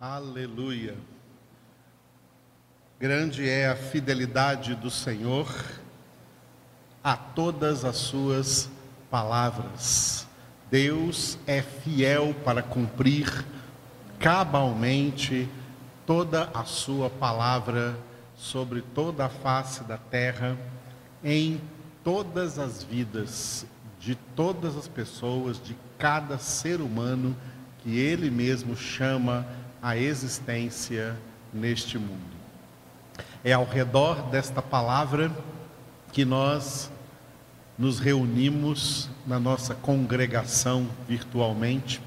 Aleluia. Grande é a fidelidade do Senhor a todas as suas palavras. Deus é fiel para cumprir cabalmente toda a sua palavra sobre toda a face da terra, em todas as vidas de todas as pessoas, de cada ser humano que ele mesmo chama a existência neste mundo. É ao redor desta palavra que nós nos reunimos na nossa congregação virtualmente,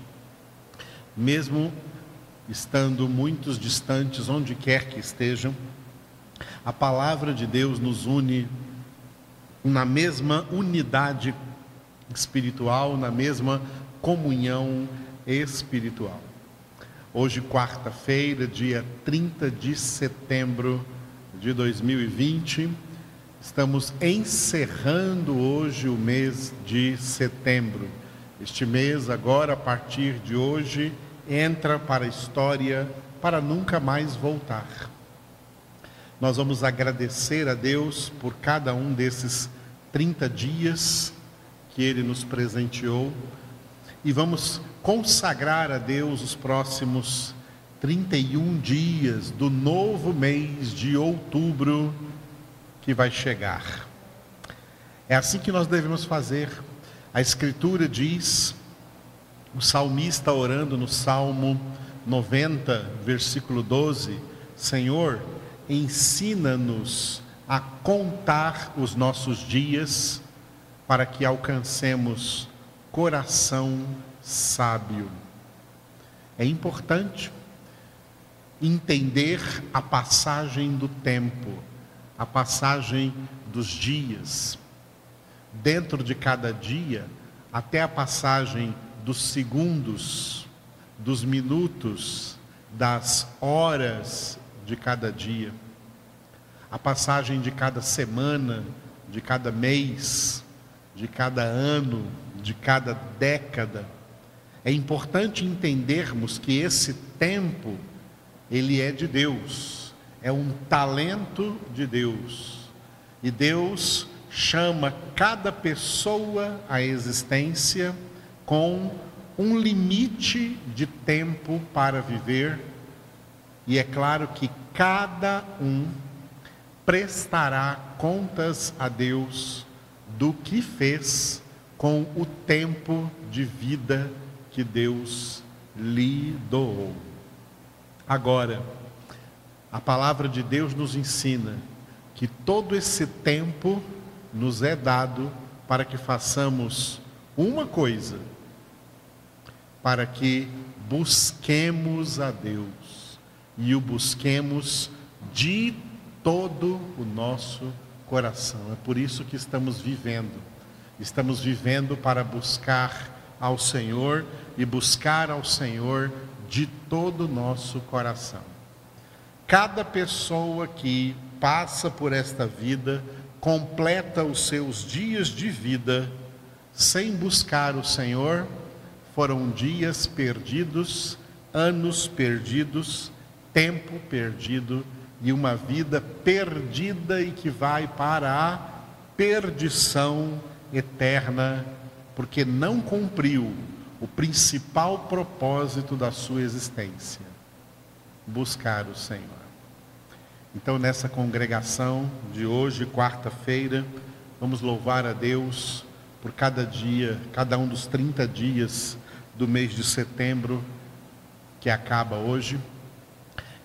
mesmo estando muitos distantes, onde quer que estejam, a palavra de Deus nos une na mesma unidade espiritual, na mesma comunhão espiritual. Hoje, quarta-feira, dia 30 de setembro de 2020, estamos encerrando hoje o mês de setembro. Este mês, agora, a partir de hoje, entra para a história para nunca mais voltar. Nós vamos agradecer a Deus por cada um desses 30 dias que Ele nos presenteou e vamos consagrar a Deus os próximos 31 dias do novo mês de outubro que vai chegar. É assim que nós devemos fazer. A Escritura diz, o salmista orando no Salmo 90, versículo 12: Senhor, ensina-nos a contar os nossos dias para que alcancemos coração sábio. É importante entender a passagem do tempo, a passagem dos dias. Dentro de cada dia, até a passagem dos segundos, dos minutos, das horas de cada dia, a passagem de cada semana, de cada mês, de cada ano, de cada década. É importante entendermos que esse tempo ele é de Deus, é um talento de Deus. E Deus chama cada pessoa à existência com um limite de tempo para viver. E é claro que cada um prestará contas a Deus do que fez com o tempo de vida que Deus lhe doou. Agora, a palavra de Deus nos ensina que todo esse tempo nos é dado para que façamos uma coisa, para que busquemos a Deus e o busquemos de todo o nosso coração. É por isso que estamos vivendo. Estamos vivendo para buscar ao Senhor e buscar ao Senhor de todo o nosso coração. Cada pessoa que passa por esta vida completa os seus dias de vida sem buscar o Senhor, foram dias perdidos, anos perdidos, tempo perdido e uma vida perdida e que vai para a perdição eterna, porque não cumpriu o principal propósito da sua existência: buscar o Senhor. Então, nessa congregação de hoje, quarta-feira, vamos louvar a Deus por cada dia, cada um dos 30 dias do mês de setembro que acaba hoje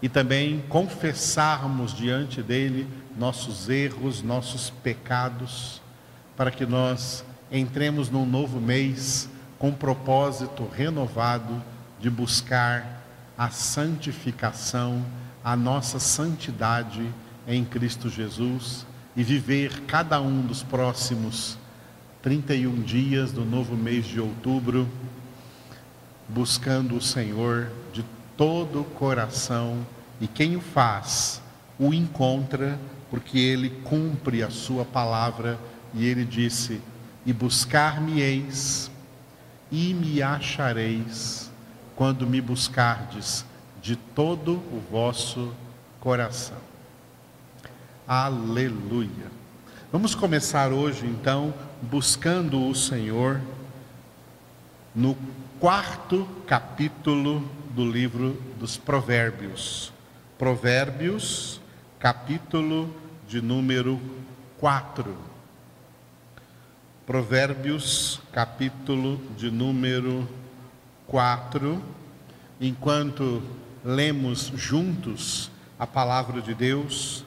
e também confessarmos diante dele nossos erros, nossos pecados, para que nós entremos num novo mês com propósito renovado de buscar a santificação, a nossa santidade em Cristo Jesus e viver cada um dos próximos 31 dias do novo mês de outubro buscando o Senhor de todo o coração, e quem o faz, o encontra, porque ele cumpre a sua palavra, e ele disse: E buscar-me-eis, e me achareis, quando me buscardes de todo o vosso coração. Aleluia. Vamos começar hoje, então, buscando o Senhor no quarto capítulo do livro dos Provérbios. Provérbios, capítulo de número 4. Provérbios, capítulo de número 4. Enquanto lemos juntos a palavra de Deus,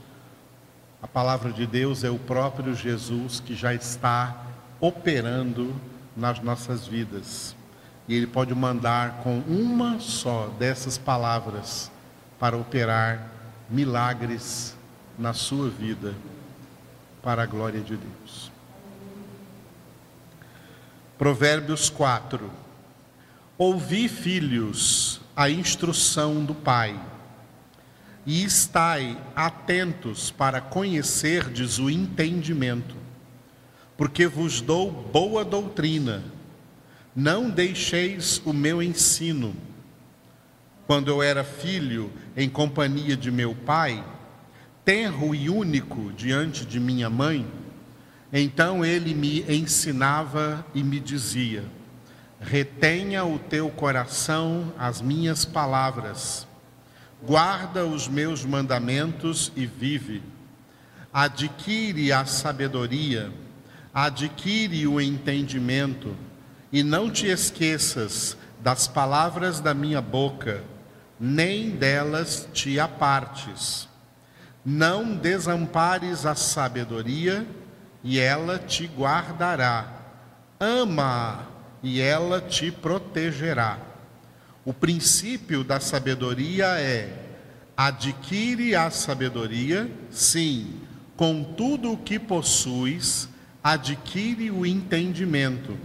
a palavra de Deus é o próprio Jesus que já está operando nas nossas vidas. E Ele pode mandar com uma só dessas palavras para operar milagres na sua vida, para a glória de Deus. Provérbios 4. Ouvi, filhos, a instrução do Pai, e estai atentos para conhecerdes o entendimento, porque vos dou boa doutrina. Não deixeis o meu ensino. Quando eu era filho, em companhia de meu pai, tenro e único diante de minha mãe, então ele me ensinava e me dizia: Retenha o teu coração as minhas palavras, guarda os meus mandamentos e vive. Adquire a sabedoria, adquire o entendimento, e não te esqueças das palavras da minha boca, nem delas te apartes. Não desampares a sabedoria, e ela te guardará. Ama e ela te protegerá. O princípio da sabedoria é: adquire a sabedoria, sim, com tudo o que possuis, adquire o entendimento.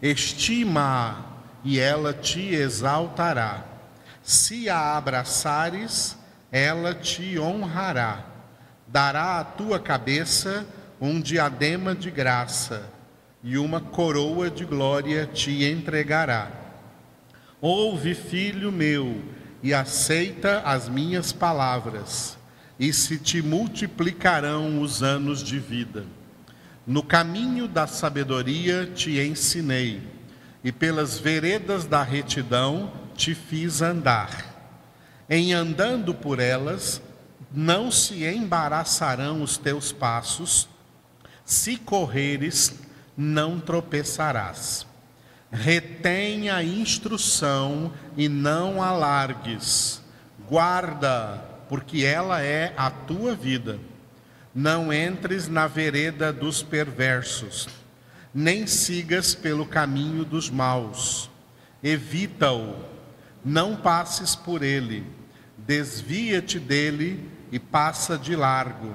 Estima e ela te exaltará. Se a abraçares, ela te honrará. Dará à tua cabeça um diadema de graça e uma coroa de glória te entregará. Ouve, filho meu, e aceita as minhas palavras, e se te multiplicarão os anos de vida. No caminho da sabedoria te ensinei, e pelas veredas da retidão te fiz andar. Em andando por elas, não se embaraçarão os teus passos, se correres, não tropeçarás. Retém a instrução e não alargues. Guarda, porque ela é a tua vida. Não entres na vereda dos perversos, nem sigas pelo caminho dos maus. Evita-o, não passes por ele. Desvia-te dele e passa de largo,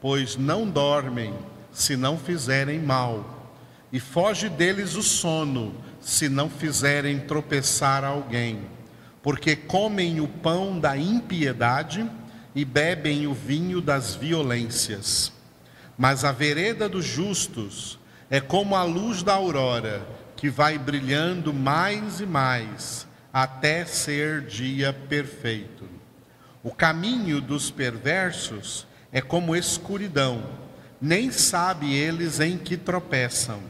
pois não dormem se não fizerem mal, e foge deles o sono, se não fizerem tropeçar alguém, porque comem o pão da impiedade e bebem o vinho das violências. Mas a vereda dos justos é como a luz da aurora, que vai brilhando mais e mais, até ser dia perfeito. O caminho dos perversos é como escuridão nem sabe eles em que tropeçam.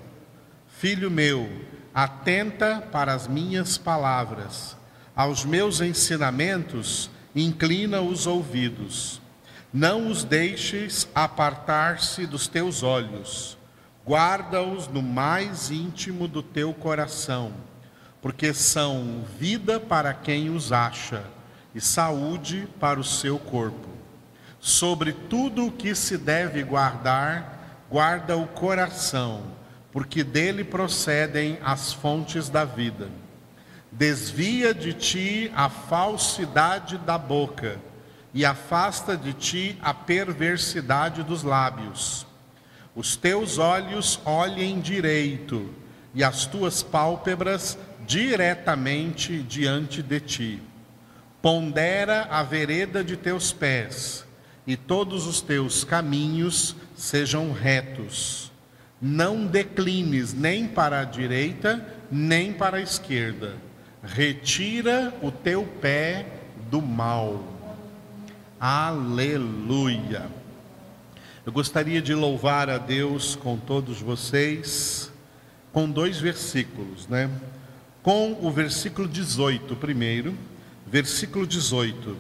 Filho meu, atenta para as minhas palavras, aos meus ensinamentos, inclina os ouvidos. Não os deixes apartar-se dos teus olhos, guarda-os no mais íntimo do teu coração, porque são vida para quem os acha e saúde para o seu corpo. Sobre tudo o que se deve guardar, guarda o coração, porque dele procedem as fontes da vida. Desvia de ti a falsidade da boca e afasta de ti a perversidade dos lábios. Os teus olhos olhem direito e as tuas pálpebras diretamente diante de ti. Pondera a vereda de teus pés e todos os teus caminhos sejam retos. Não declines nem para a direita, nem para a esquerda. Retira o teu pé do mal. Aleluia. Eu gostaria de louvar a Deus com todos vocês com dois versículos, né? Com o versículo 18 primeiro, versículo 18.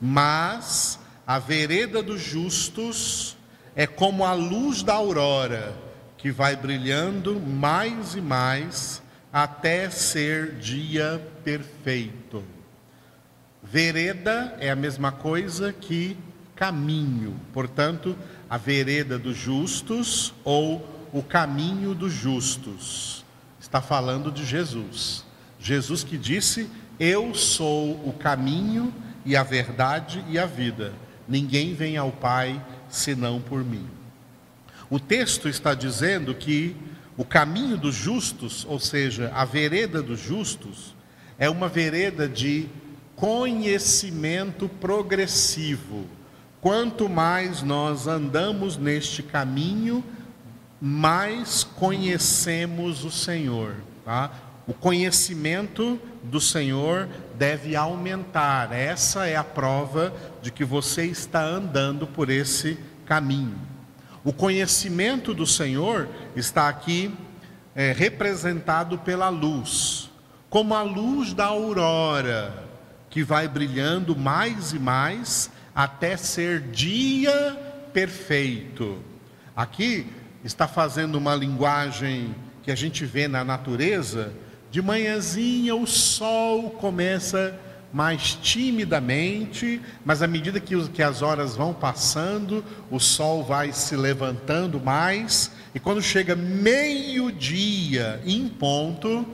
Mas a vereda dos justos é como a luz da aurora, que vai brilhando mais e mais até ser dia perfeito. Vereda é a mesma coisa que caminho, portanto, a vereda dos justos ou o caminho dos justos. Está falando de Jesus. Jesus que disse: Eu sou o caminho e a verdade e a vida. Ninguém vem ao Pai senão por mim. O texto está dizendo que o caminho dos justos, ou seja, a vereda dos justos, é uma vereda de conhecimento progressivo. Quanto mais nós andamos neste caminho, mais conhecemos o Senhor. Tá? O conhecimento do Senhor deve aumentar. Essa é a prova de que você está andando por esse caminho. O conhecimento do Senhor está aqui é, representado pela luz, como a luz da aurora, que vai brilhando mais e mais até ser dia perfeito. Aqui está fazendo uma linguagem que a gente vê na natureza, de manhãzinha o sol começa mais timidamente, mas à medida que, as horas vão passando, o sol vai se levantando mais, e quando chega meio-dia em ponto,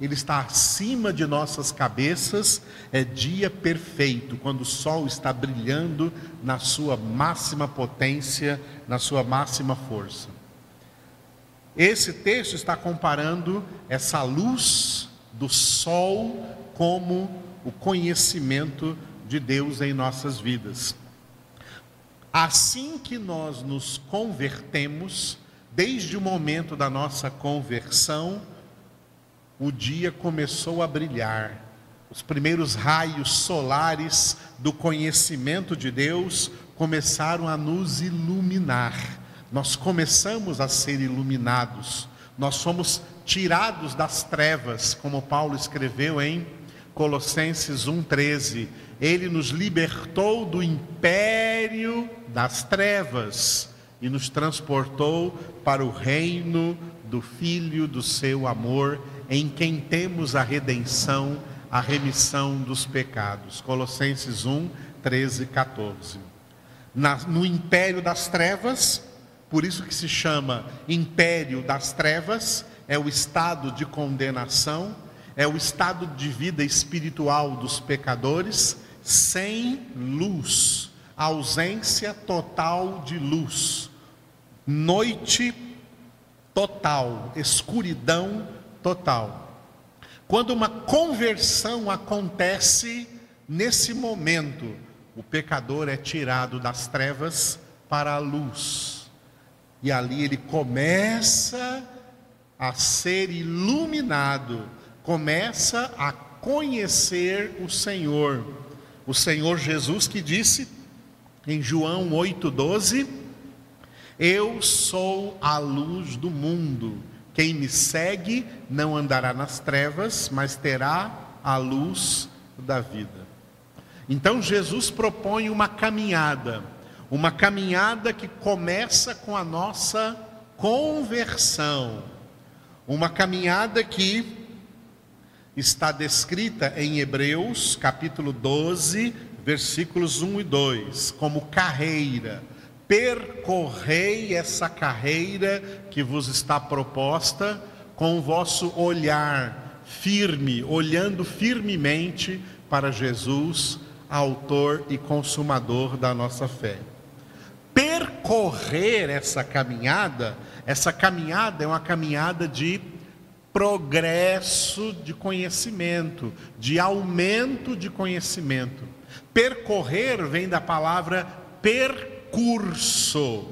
ele está acima de nossas cabeças, é dia perfeito, quando o sol está brilhando na sua máxima potência, na sua máxima força. Esse texto está comparando essa luz do sol como o conhecimento de Deus em nossas vidas. Assim que nós nos convertemos, desde o momento da nossa conversão, o dia começou a brilhar. Os primeiros raios solares do conhecimento de Deus começaram a nos iluminar. Nós começamos a ser iluminados. Nós somos tirados das trevas, como Paulo escreveu em Colossenses 1,13. Ele nos libertou do império das trevas e nos transportou para o reino do Filho do seu amor, em quem temos a redenção, a remissão dos pecados. Colossenses 1, 13 e 14. Na, no império das trevas, por isso que se chama império das trevas, é o estado de condenação é o estado de vida espiritual dos pecadores sem luz, ausência total de luz, noite total, escuridão total. Quando uma conversão acontece, nesse momento, o pecador é tirado das trevas para a luz. E ali ele começa a ser iluminado começa a conhecer o Senhor. O Senhor Jesus que disse em João 8,12: Eu sou a luz do mundo. Quem me segue não andará nas trevas, mas terá a luz da vida. Então Jesus propõe uma caminhada, uma caminhada que começa com a nossa conversão, uma caminhada que está descrita em Hebreus, capítulo 12, versículos 1 e 2, como carreira. Percorrei essa carreira que vos está proposta com o vosso olhar firme, olhando firmemente para Jesus, autor e consumador da nossa fé. Percorrer essa caminhada, essa caminhada é uma caminhada de progresso de conhecimento, de aumento de conhecimento. Percorrer vem da palavra percurso.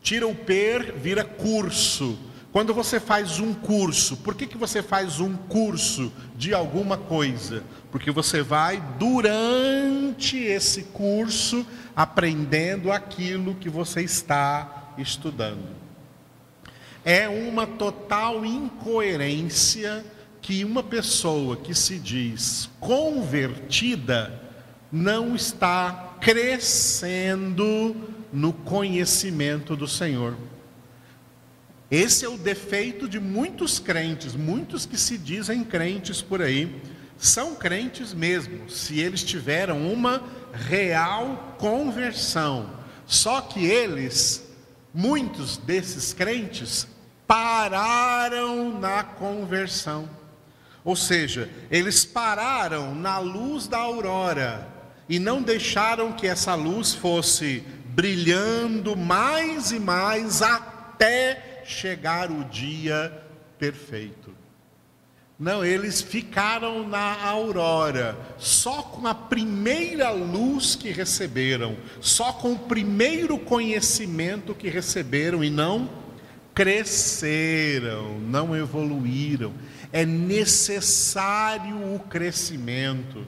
Tira o per, vira curso. Quando você faz um curso, por que, que você faz um curso de alguma coisa? Porque você vai, durante esse curso, aprendendo aquilo que você está estudando. É uma total incoerência que uma pessoa que se diz convertida não está crescendo no conhecimento do Senhor. Esse é o defeito de muitos crentes, muitos que se dizem crentes por aí, são crentes mesmo, se eles tiveram uma real conversão. Só que eles, muitos desses crentes, pararam na conversão. Ou seja, eles pararam na luz da aurora e não deixaram que essa luz fosse brilhando mais e mais até chegar o dia perfeito. Não, eles ficaram na aurora, só com a primeira luz que receberam, só com o primeiro conhecimento que receberam e não cresceram, não evoluíram. É necessário o crescimento,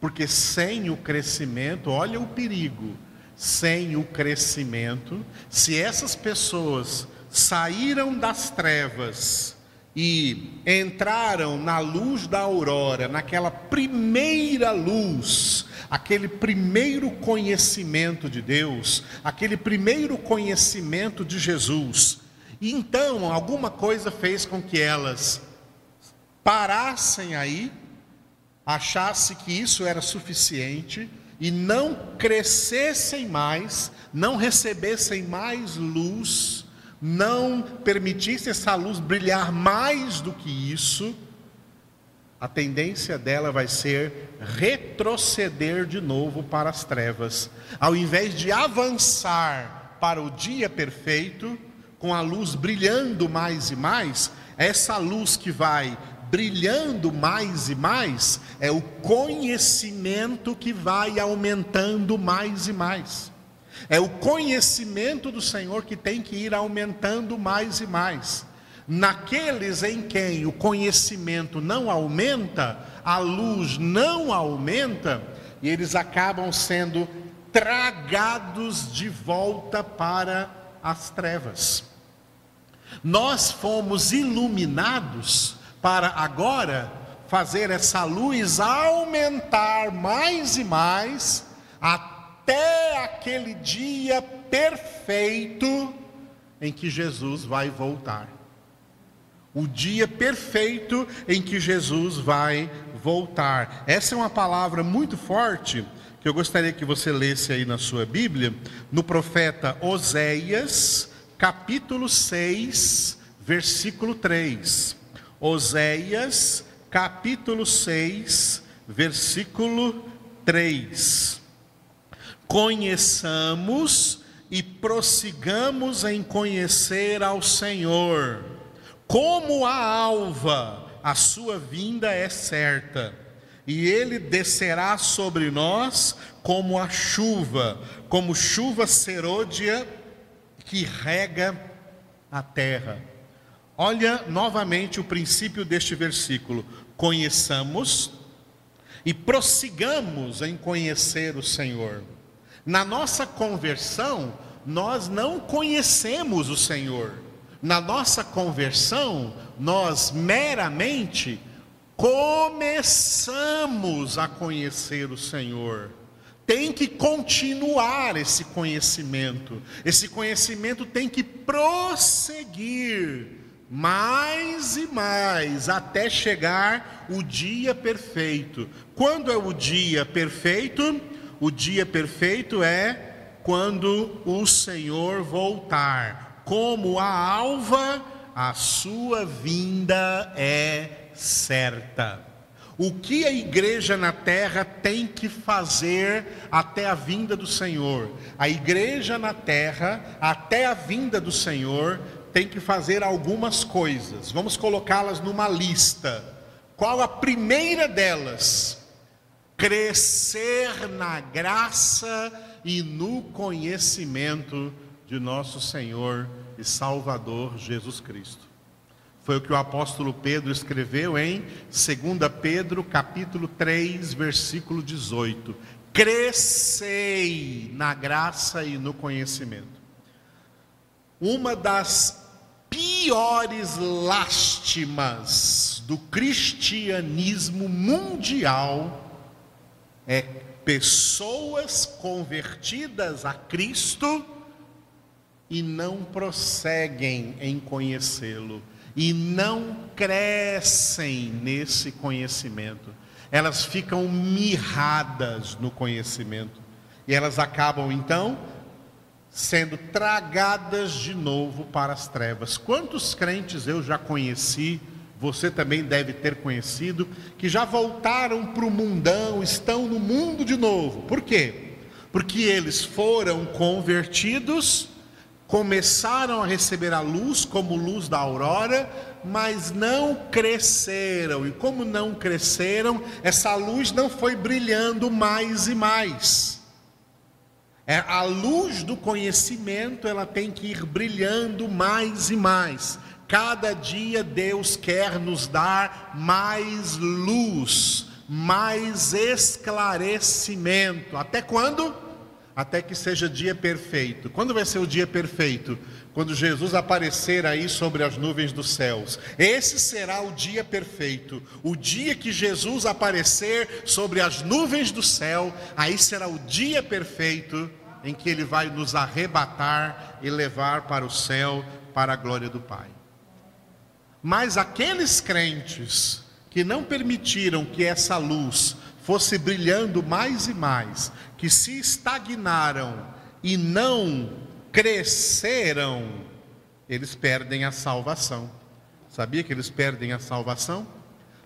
porque sem o crescimento, olha o perigo, sem o crescimento, se essas pessoas saíram das trevas e entraram na luz da aurora, naquela primeira luz, aquele primeiro conhecimento de Deus, aquele primeiro conhecimento de Jesus. E então, alguma coisa fez com que elas parassem aí, achassem que isso era suficiente e não crescessem mais, não recebessem mais luz não permitisse essa luz brilhar mais do que isso, a tendência dela vai ser retroceder de novo para as trevas. Ao invés de avançar para o dia perfeito, com a luz brilhando mais e mais, essa luz que vai brilhando mais e mais é o conhecimento que vai aumentando mais e mais. É o conhecimento do Senhor que tem que ir aumentando mais e mais. Naqueles em quem o conhecimento não aumenta, a luz não aumenta, e eles acabam sendo tragados de volta para as trevas. Nós fomos iluminados para agora fazer essa luz aumentar mais e mais, até até aquele dia perfeito em que Jesus vai voltar. O dia perfeito em que Jesus vai voltar. Essa é uma palavra muito forte que eu gostaria que você lesse aí na sua Bíblia, no profeta Oséias, capítulo 6, versículo 3. Oséias, capítulo 6, versículo 3 conheçamos e prossigamos em conhecer ao Senhor. Como a alva, a sua vinda é certa, e ele descerá sobre nós como a chuva, como chuva serôdia que rega a terra. Olha novamente o princípio deste versículo: conheçamos e prossigamos em conhecer o Senhor. Na nossa conversão, nós não conhecemos o Senhor. Na nossa conversão, nós meramente começamos a conhecer o Senhor. Tem que continuar esse conhecimento. Esse conhecimento tem que prosseguir mais e mais até chegar o dia perfeito. Quando é o dia perfeito? O dia perfeito é quando o Senhor voltar. Como a alva, a sua vinda é certa. O que a igreja na terra tem que fazer até a vinda do Senhor? A igreja na terra, até a vinda do Senhor, tem que fazer algumas coisas. Vamos colocá-las numa lista. Qual a primeira delas? Crescer na graça e no conhecimento de nosso Senhor e Salvador Jesus Cristo. Foi o que o apóstolo Pedro escreveu em 2 Pedro, capítulo 3, versículo 18. Crescei na graça e no conhecimento. Uma das piores lástimas do cristianismo mundial é pessoas convertidas a Cristo e não prosseguem em conhecê-lo e não crescem nesse conhecimento. Elas ficam mirradas no conhecimento e elas acabam então sendo tragadas de novo para as trevas. Quantos crentes eu já conheci, você também deve ter conhecido, que já voltaram para o mundão, estão no mundo de novo. Por quê? Porque eles foram convertidos começaram a receber a luz como luz da aurora, mas não cresceram. E como não cresceram, essa luz não foi brilhando mais e mais. É, a luz do conhecimento, ela tem que ir brilhando mais e mais. Cada dia Deus quer nos dar mais luz, mais esclarecimento. Até quando? até que seja dia perfeito. Quando vai ser o dia perfeito? Quando Jesus aparecer aí sobre as nuvens dos céus. Esse será o dia perfeito. O dia que Jesus aparecer sobre as nuvens do céu, aí será o dia perfeito em que ele vai nos arrebatar e levar para o céu, para a glória do Pai. Mas aqueles crentes que não permitiram que essa luz fosse brilhando mais e mais, que se estagnaram e não cresceram, eles perdem a salvação. Sabia que eles perdem a salvação?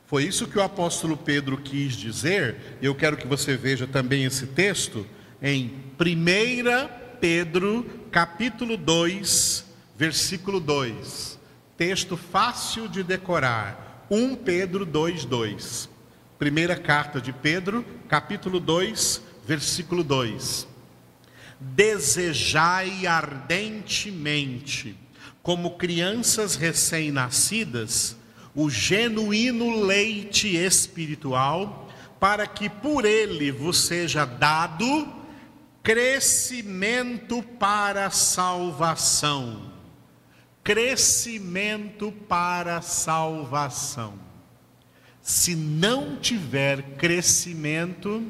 Foi isso que o apóstolo Pedro quis dizer. Eu quero que você veja também esse texto em 1 Pedro, capítulo 2, versículo 2. Texto fácil de decorar. 1 Pedro 2, 2. Primeira carta de Pedro, capítulo 2, versículo 2. Desejai ardentemente, como crianças recém-nascidas, o genuíno leite espiritual, para que por ele vos seja dado crescimento para a salvação. Crescimento para salvação se não tiver crescimento,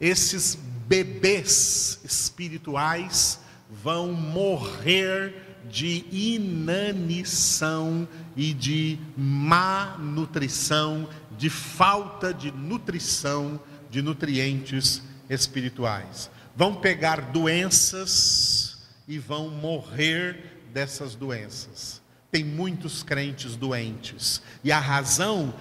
esses bebês espirituais vão morrer de inanição e de má nutrição, de falta de nutrição, de nutrientes espirituais. Vão pegar doenças e vão morrer dessas doenças tem muitos crentes doentes. E a razão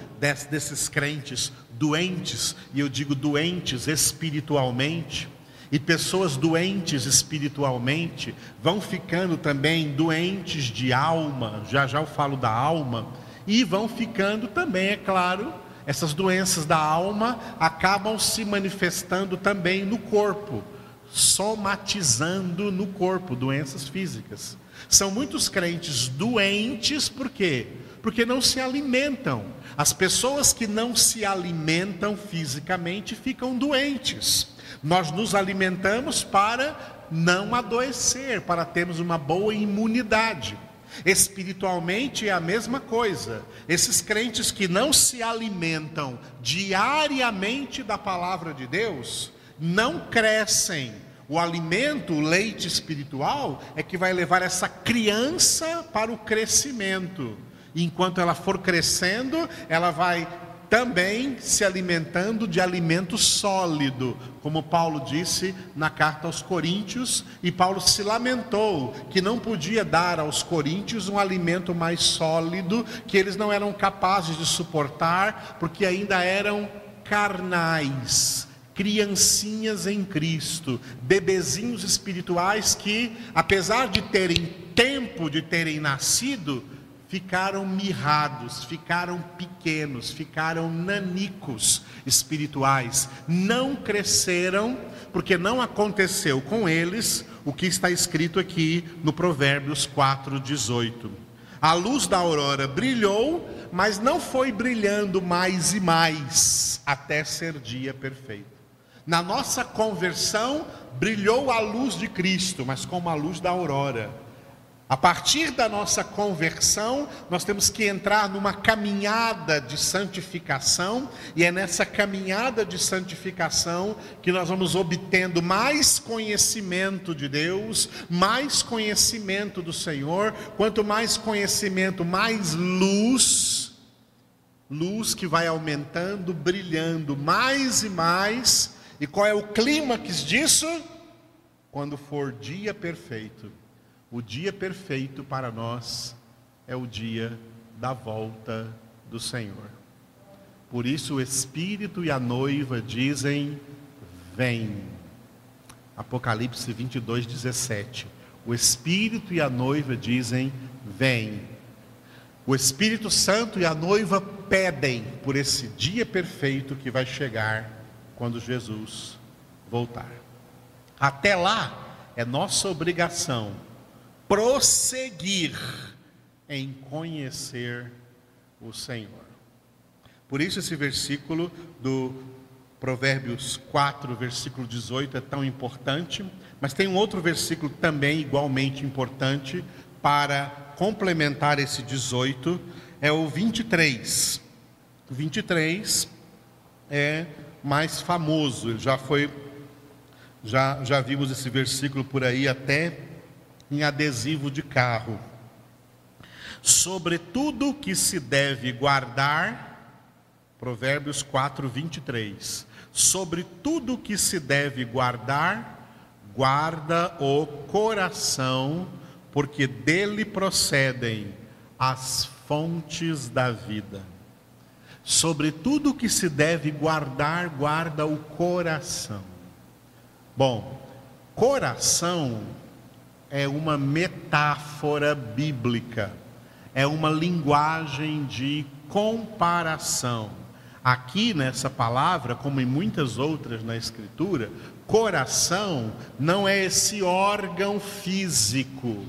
desses crentes doentes, e eu digo doentes espiritualmente, e pessoas doentes espiritualmente vão ficando também doentes de alma, já já eu falo da alma, e vão ficando também, é claro, essas doenças da alma acabam se manifestando também no corpo, somatizando no corpo, doenças físicas. São muitos crentes doentes, por quê? Porque não se alimentam. As pessoas que não se alimentam fisicamente ficam doentes. Nós nos alimentamos para não adoecer, para termos uma boa imunidade. Espiritualmente é a mesma coisa. Esses crentes que não se alimentam diariamente da palavra de Deus, não crescem o alimento, o leite espiritual, é que vai levar essa criança para o crescimento. E enquanto ela for crescendo, ela vai também se alimentando de alimento sólido, como Paulo disse na carta aos Coríntios, e Paulo se lamentou que não podia dar aos coríntios um alimento mais sólido, que eles não eram capazes de suportar, porque ainda eram carnais criancinhas em Cristo, bebezinhos espirituais que, apesar de terem tempo de terem nascido, ficaram mirrados, ficaram pequenos, ficaram nanicos espirituais, não cresceram, porque não aconteceu com eles o que está escrito aqui no Provérbios 4:18. A luz da aurora brilhou, mas não foi brilhando mais e mais até ser dia perfeito. Na nossa conversão brilhou a luz de Cristo, mas como a luz da aurora a partir da nossa conversão, nós temos que entrar numa caminhada de santificação, e é nessa caminhada de santificação que nós vamos obtendo mais conhecimento de Deus, mais conhecimento do Senhor. Quanto mais conhecimento, mais luz, luz que vai aumentando, brilhando mais e mais. E qual é o clímax disso? Quando for dia perfeito o dia perfeito para nós é o dia da volta do Senhor. Por isso o Espírito e a noiva dizem: Vem. Apocalipse 22, 17. O Espírito e a noiva dizem: Vem. O Espírito Santo e a noiva pedem por esse dia perfeito que vai chegar quando Jesus voltar. Até lá, é nossa obrigação prosseguir em conhecer o Senhor. Por isso, esse versículo do Provérbios 4, versículo 18 é tão importante, mas tem um outro versículo também igualmente importante para complementar esse 18, é o 23. O 23 é mais famoso, ele já foi, já, já vimos esse versículo por aí até em adesivo de carro. Sobre tudo que se deve guardar, Provérbios 4, 23. Sobre tudo que se deve guardar, guarda o coração, porque dele procedem as fontes da vida. Sobre tudo que se deve guardar, guarda o coração. Bom, coração é uma metáfora bíblica, é uma linguagem de comparação. Aqui nessa palavra, como em muitas outras na Escritura, coração não é esse órgão físico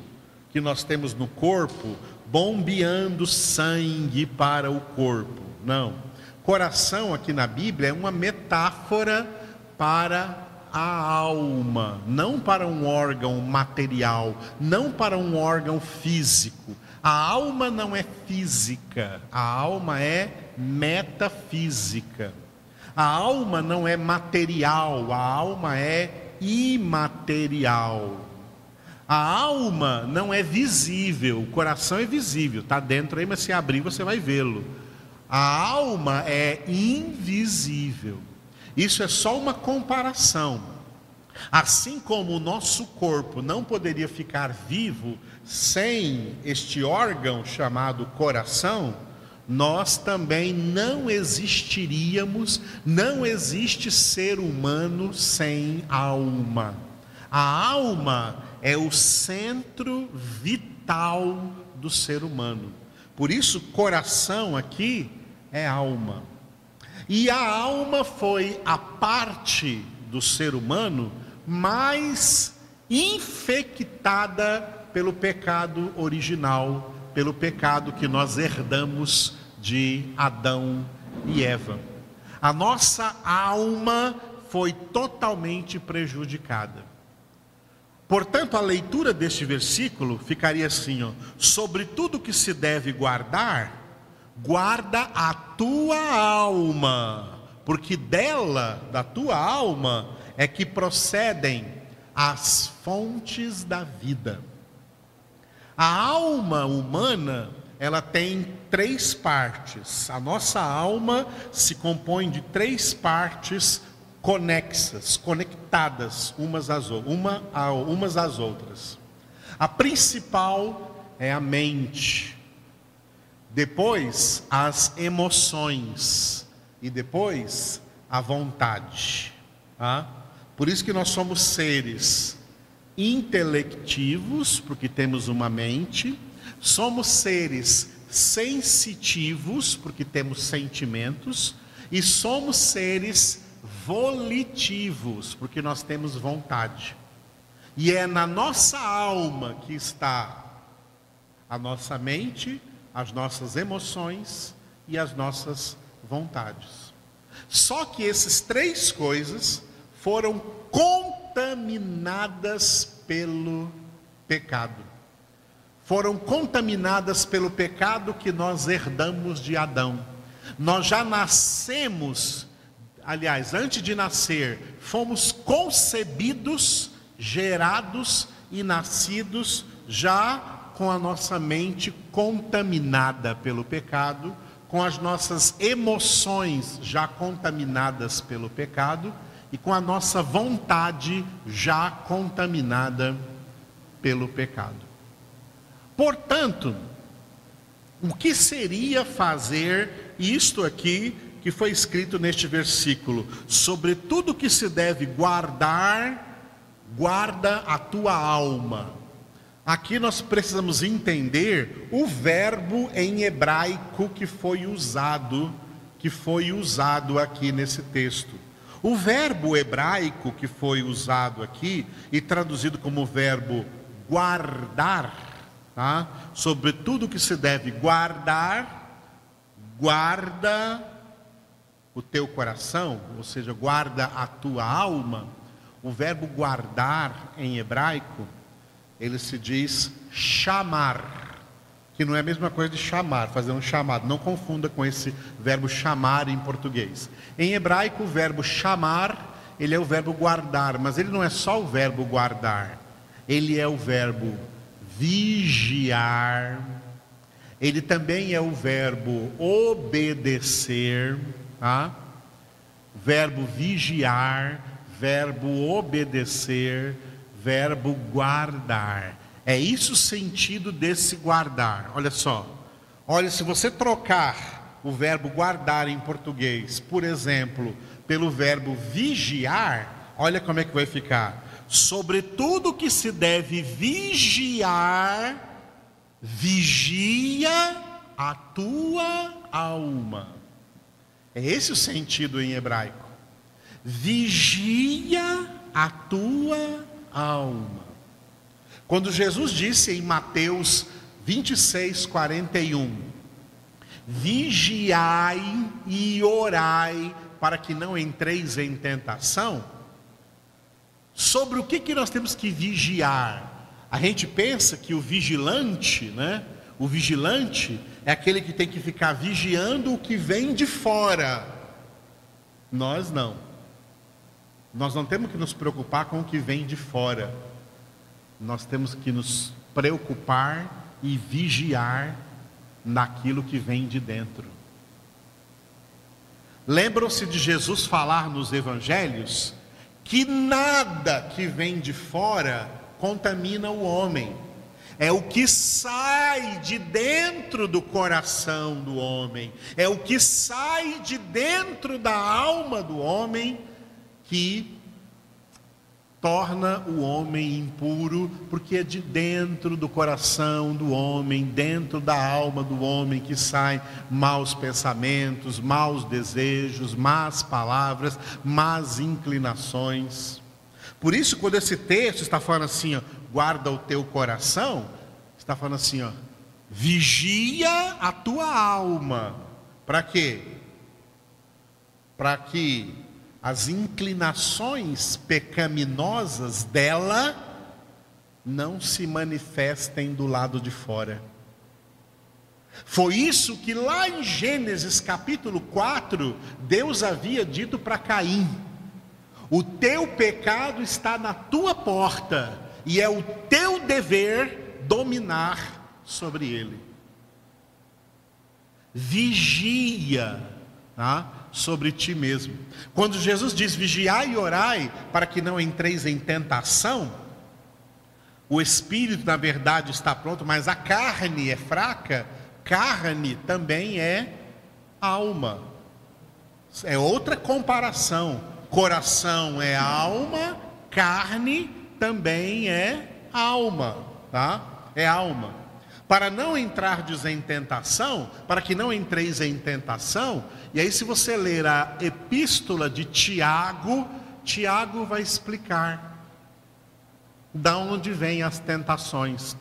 que nós temos no corpo bombeando sangue para o corpo. Não. Coração aqui na Bíblia é uma metáfora para a alma, não para um órgão material, não para um órgão físico. A alma não é física, a alma é metafísica. A alma não é material, a alma é imaterial. A alma não é visível, o coração é visível, está dentro aí, mas se abrir você vai vê-lo. A alma é invisível. Isso é só uma comparação. Assim como o nosso corpo não poderia ficar vivo sem este órgão chamado coração, nós também não existiríamos, não existe ser humano sem alma. A alma é o centro vital do ser humano. Por isso, coração aqui é alma. E a alma foi a parte do ser humano mais infectada pelo pecado original, pelo pecado que nós herdamos de Adão e Eva. A nossa alma foi totalmente prejudicada. Portanto, a leitura deste versículo ficaria assim: ó, sobre tudo que se deve guardar, guarda a tua alma, porque dela, da tua alma, é que procedem as fontes da vida. A alma humana, ela tem três partes. A nossa alma se compõe de três partes conexas, conectadas umas às, uma a, umas às outras. A principal é a mente, depois as emoções e depois a vontade. Tá? Por isso que nós somos seres intelectivos, porque temos uma mente, somos seres sensitivos, porque temos sentimentos, e somos seres volitivos, porque nós temos vontade. E é na nossa alma que está a nossa mente, as nossas emoções e as nossas vontades. Só que essas três coisas foram contaminadas pelo pecado. Foram contaminadas pelo pecado que nós herdamos de Adão. Nós já nascemos, aliás, antes de nascer, fomos concebidos, gerados e nascidos já com a nossa mente contaminada pelo pecado, com as nossas emoções já contaminadas pelo pecado e com a nossa vontade já contaminada pelo pecado. Portanto, o que seria fazer isto aqui que foi escrito neste versículo? Sobre tudo que se deve guardar, guarda a tua alma. Aqui nós precisamos entender o verbo em hebraico que foi usado, que foi usado aqui nesse texto. O verbo hebraico que foi usado aqui e traduzido como verbo guardar, tá? sobre tudo que se deve guardar, guarda o teu coração, ou seja, guarda a tua alma. O verbo guardar em hebraico, ele se diz chamar que não é a mesma coisa de chamar, fazer um chamado. Não confunda com esse verbo chamar em português. Em hebraico, o verbo chamar, ele é o verbo guardar, mas ele não é só o verbo guardar. Ele é o verbo vigiar. Ele também é o verbo obedecer, tá? Verbo vigiar, verbo obedecer, verbo guardar. É isso o sentido desse guardar. Olha só. Olha, se você trocar o verbo guardar em português, por exemplo, pelo verbo vigiar, olha como é que vai ficar. Sobre tudo que se deve vigiar, vigia a tua alma. É esse o sentido em hebraico. Vigia a tua alma. Quando Jesus disse em Mateus 26, 41, vigiai e orai para que não entreis em tentação, sobre o que, que nós temos que vigiar? A gente pensa que o vigilante, né? O vigilante é aquele que tem que ficar vigiando o que vem de fora. Nós não. Nós não temos que nos preocupar com o que vem de fora nós temos que nos preocupar e vigiar naquilo que vem de dentro. Lembram-se de Jesus falar nos evangelhos que nada que vem de fora contamina o homem. É o que sai de dentro do coração do homem, é o que sai de dentro da alma do homem que torna o homem impuro, porque é de dentro do coração do homem, dentro da alma do homem que saem maus pensamentos, maus desejos, más palavras, más inclinações. Por isso, quando esse texto está falando assim, ó, guarda o teu coração, está falando assim, ó, vigia a tua alma. Para quê? Para que as inclinações pecaminosas dela não se manifestem do lado de fora. Foi isso que lá em Gênesis capítulo 4, Deus havia dito para Caim: O teu pecado está na tua porta, e é o teu dever dominar sobre ele. Vigia, tá? Sobre ti mesmo. Quando Jesus diz vigiai e orai para que não entreis em tentação, o espírito na verdade está pronto, mas a carne é fraca, carne também é alma. É outra comparação. Coração é alma, carne também é alma, tá? É alma. Para não entrardes em tentação, para que não entreis em tentação. E aí, se você ler a epístola de Tiago, Tiago vai explicar da onde vêm as tentações.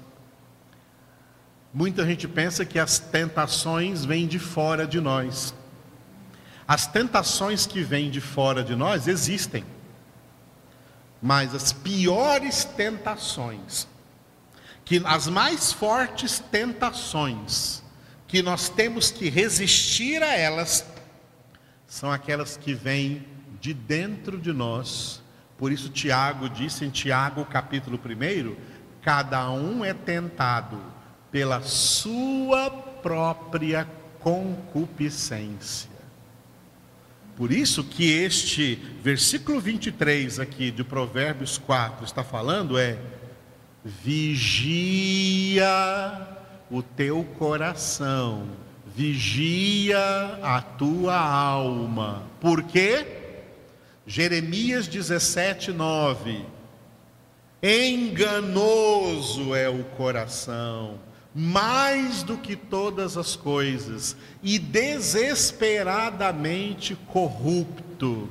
Muita gente pensa que as tentações vêm de fora de nós. As tentações que vêm de fora de nós existem. Mas as piores tentações que as mais fortes tentações que nós temos que resistir a elas são aquelas que vêm de dentro de nós. Por isso Tiago disse em Tiago capítulo 1, cada um é tentado pela sua própria concupiscência. Por isso que este versículo 23 aqui de Provérbios 4 está falando é vigia o teu coração, vigia a tua alma. Por quê? Jeremias 17, 9. Enganoso é o coração, mais do que todas as coisas, e desesperadamente corrupto.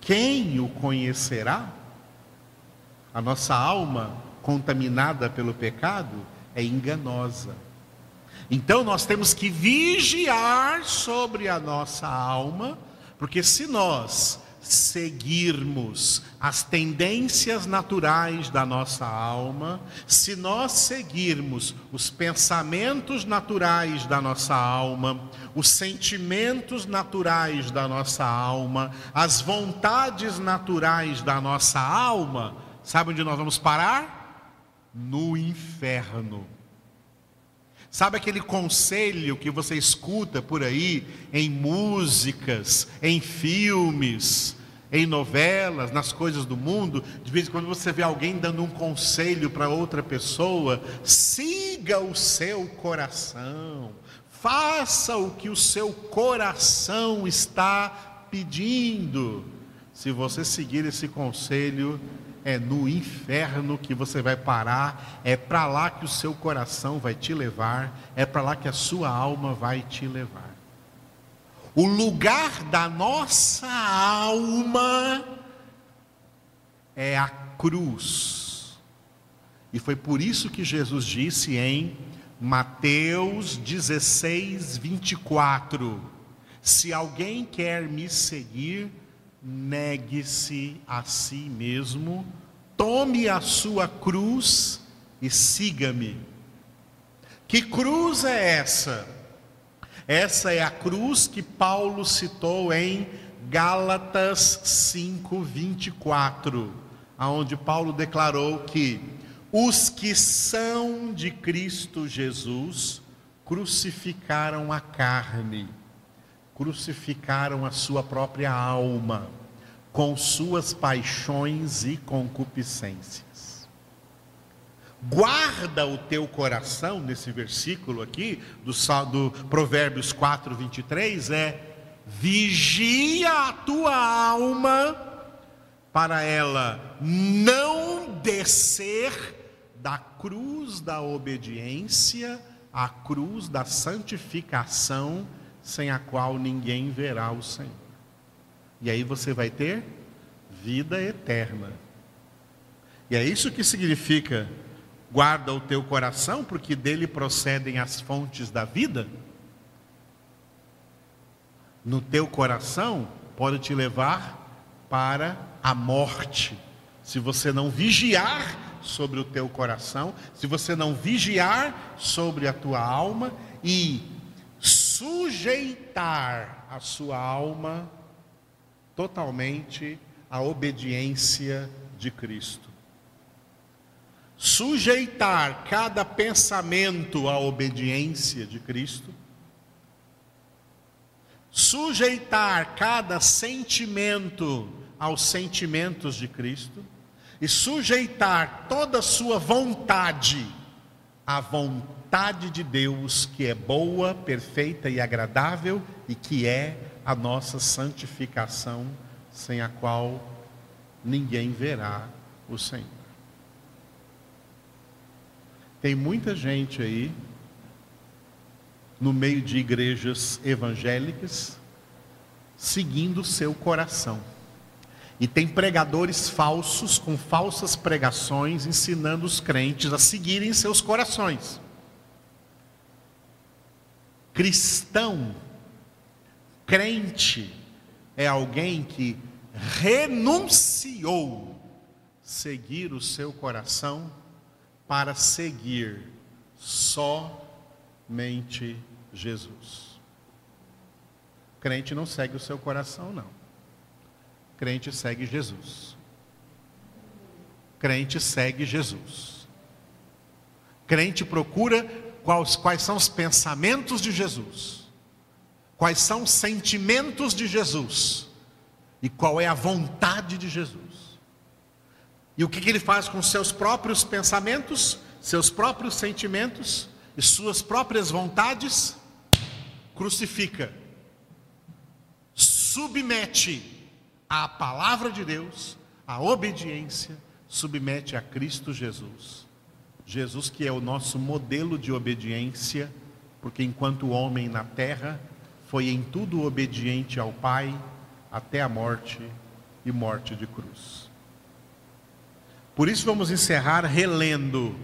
Quem o conhecerá? A nossa alma contaminada pelo pecado é enganosa. Então nós temos que vigiar sobre a nossa alma, porque se nós seguirmos as tendências naturais da nossa alma, se nós seguirmos os pensamentos naturais da nossa alma, os sentimentos naturais da nossa alma, as vontades naturais da nossa alma, sabe onde nós vamos parar? No inferno. Sabe aquele conselho que você escuta por aí em músicas, em filmes, em novelas, nas coisas do mundo? De vez em quando você vê alguém dando um conselho para outra pessoa: siga o seu coração, faça o que o seu coração está pedindo. Se você seguir esse conselho, é no inferno que você vai parar, é para lá que o seu coração vai te levar, é para lá que a sua alma vai te levar. O lugar da nossa alma é a cruz. E foi por isso que Jesus disse em Mateus 16, 24: Se alguém quer me seguir, negue-se a si mesmo, tome a sua cruz e siga-me. Que cruz é essa? Essa é a cruz que Paulo citou em Gálatas 5:24, aonde Paulo declarou que os que são de Cristo Jesus crucificaram a carne crucificaram a sua própria alma com suas paixões e concupiscências. Guarda o teu coração, nesse versículo aqui, do, do Provérbios 4, 23, é: vigia a tua alma, para ela não descer da cruz da obediência à cruz da santificação sem a qual ninguém verá o Senhor. E aí você vai ter vida eterna. E é isso que significa guarda o teu coração, porque dele procedem as fontes da vida. No teu coração pode te levar para a morte. Se você não vigiar sobre o teu coração, se você não vigiar sobre a tua alma e sujeitar a sua alma totalmente à obediência de Cristo. Sujeitar cada pensamento à obediência de Cristo. Sujeitar cada sentimento aos sentimentos de Cristo. E sujeitar toda a sua vontade vontade vontade de Deus, que é boa, perfeita e agradável e que é a nossa santificação, sem a qual ninguém verá o Senhor. Tem muita gente aí no meio de igrejas evangélicas, seguindo o seu coração. E tem pregadores falsos com falsas pregações ensinando os crentes a seguirem seus corações. Cristão, crente, é alguém que renunciou seguir o seu coração para seguir somente Jesus. Crente não segue o seu coração, não. Crente segue Jesus. Crente segue Jesus. Crente procura quais, quais são os pensamentos de Jesus, quais são os sentimentos de Jesus e qual é a vontade de Jesus. E o que, que ele faz com seus próprios pensamentos, seus próprios sentimentos e suas próprias vontades? Crucifica, submete à palavra de Deus, à obediência, submete a Cristo Jesus. Jesus que é o nosso modelo de obediência, porque enquanto homem na terra, foi em tudo obediente ao Pai até a morte e morte de cruz. Por isso vamos encerrar relendo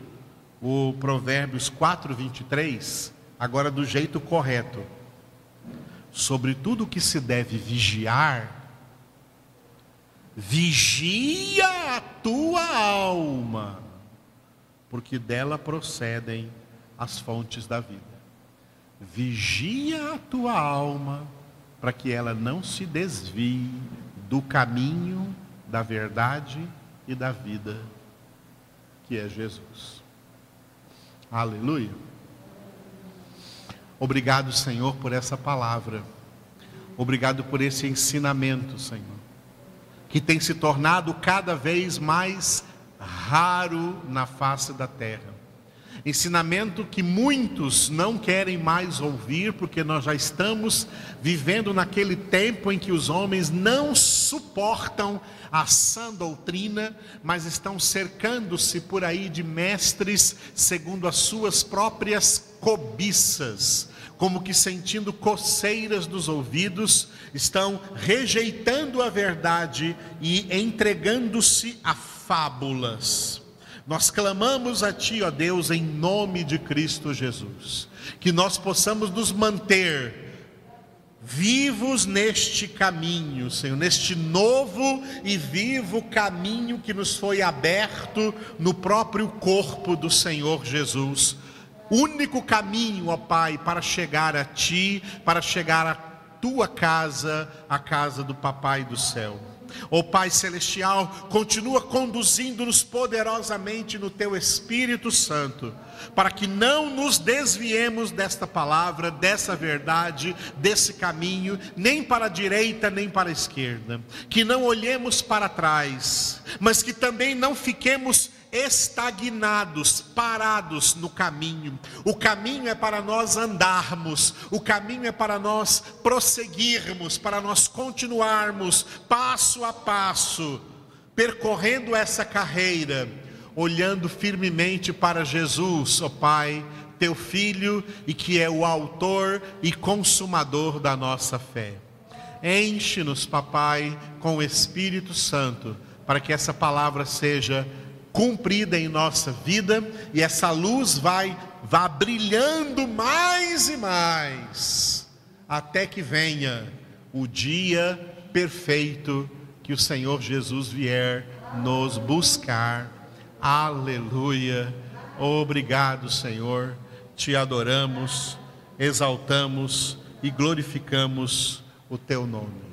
o Provérbios 4, 23, agora do jeito correto. Sobre tudo que se deve vigiar, vigia a tua alma, porque dela procedem as fontes da vida. Vigia a tua alma, para que ela não se desvie do caminho da verdade e da vida, que é Jesus. Aleluia. Obrigado, Senhor, por essa palavra. Obrigado por esse ensinamento, Senhor, que tem se tornado cada vez mais raro na face da terra. Ensinamento que muitos não querem mais ouvir, porque nós já estamos vivendo naquele tempo em que os homens não suportam a sã doutrina, mas estão cercando-se por aí de mestres segundo as suas próprias cobiças, como que sentindo coceiras dos ouvidos, estão rejeitando a verdade e entregando-se a fábulas. Nós clamamos a Ti, ó Deus, em nome de Cristo Jesus, que nós possamos nos manter vivos neste caminho, Senhor, neste novo e vivo caminho que nos foi aberto no próprio corpo do Senhor Jesus. Único caminho, ó Pai, para chegar a Ti, para chegar à Tua casa, a casa do Papai do céu. Ó Pai Celestial, continua conduzindo-nos poderosamente no Teu Espírito Santo, para que não nos desviemos desta palavra, dessa verdade, desse caminho, nem para a direita, nem para a esquerda. Que não olhemos para trás, mas que também não fiquemos estagnados, parados no caminho. O caminho é para nós andarmos, o caminho é para nós prosseguirmos, para nós continuarmos passo a passo, percorrendo essa carreira, olhando firmemente para Jesus, ó oh Pai, teu Filho, e que é o autor e consumador da nossa fé. Enche-nos, papai, com o Espírito Santo, para que essa palavra seja cumprida em nossa vida e essa luz vai vá brilhando mais e mais até que venha o dia perfeito que o Senhor Jesus vier nos buscar. Aleluia. Obrigado, Senhor. Te adoramos, exaltamos e glorificamos o teu nome.